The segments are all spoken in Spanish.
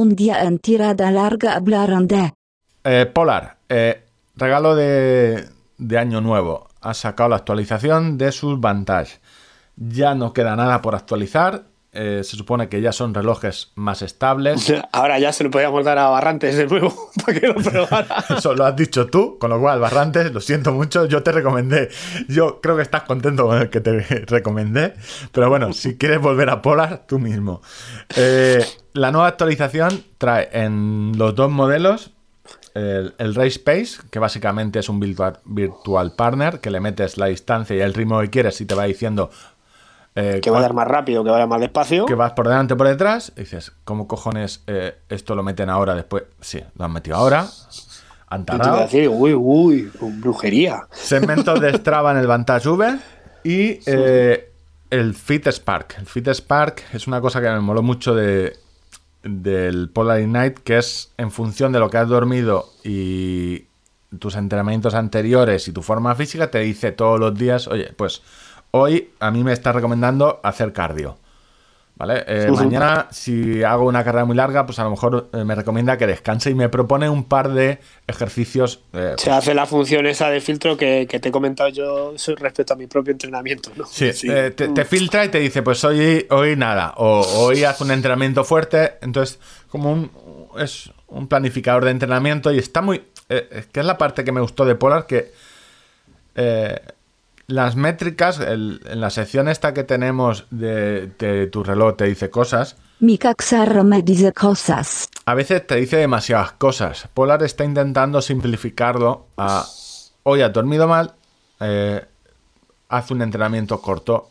un día en tirada larga hablaron de... Eh, Polar, eh, regalo de, Año Nuevo. Ha sacado la actualización de sus Vantage. Ya no queda nada por actualizar. Eh, se supone que ya son relojes más estables. Ahora ya se lo podíamos dar a Barrantes de nuevo para que lo probara. Eso lo has dicho tú, con lo cual, Barrantes, lo siento mucho, yo te recomendé. Yo creo que estás contento con el que te recomendé. Pero bueno, si quieres volver a Polar, tú mismo. Eh, la nueva actualización trae en los dos modelos el, el Race Pace, que básicamente es un virtual, virtual partner, que le metes la distancia y el ritmo que quieres y te va diciendo eh, que vaya más rápido, que vaya más despacio. Que vas por delante o por detrás. Y dices, ¿cómo cojones eh, esto lo meten ahora después? Sí, lo han metido ahora. Han te a tardado. decir, uy, uy, brujería. Segmentos de Strava en el Vantage V. Y eh, el Fit Spark. El Fit Spark es una cosa que me moló mucho de, del Polar Night, que es en función de lo que has dormido y tus entrenamientos anteriores y tu forma física, te dice todos los días, oye, pues hoy a mí me está recomendando hacer cardio. ¿Vale? Eh. Mañana, si hago una carrera muy larga, pues a lo mejor eh, me recomienda que descanse y me propone un par de ejercicios. eh, Se hace la función esa de filtro que, que te he comentado yo respecto a mi propio entrenamiento, ¿no? Sí, te, te filtra y te dice, pues hoy, hoy nada, o hoy haz un entrenamiento fuerte, entonces como un, es un planificador de entrenamiento y está muy... es que es la parte que me gustó de Polar, que las métricas, el- en la sección esta que tenemos de, de tu reloj te dice cosas, Mi caxarro me dice cosas. a veces te dice demasiadas cosas. Polar está intentando simplificarlo a hoy has dormido mal, eh, haz un entrenamiento corto.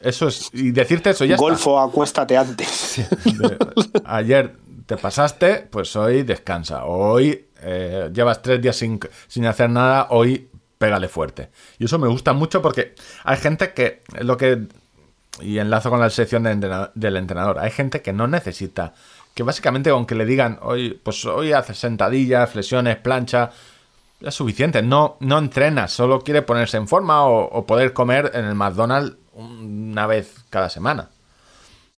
Eso es. Y decirte eso ya está. Golfo, acuéstate antes. De- ayer te pasaste, pues hoy descansa. Hoy eh, llevas tres días sin, sin hacer nada, hoy pégale fuerte. Y eso me gusta mucho porque hay gente que, lo que, y enlazo con la sección del entrenador, hay gente que no necesita, que básicamente aunque le digan, hoy, pues hoy haces sentadillas, flexiones, plancha, es suficiente. No, no entrena, solo quiere ponerse en forma o, o poder comer en el McDonald's una vez cada semana.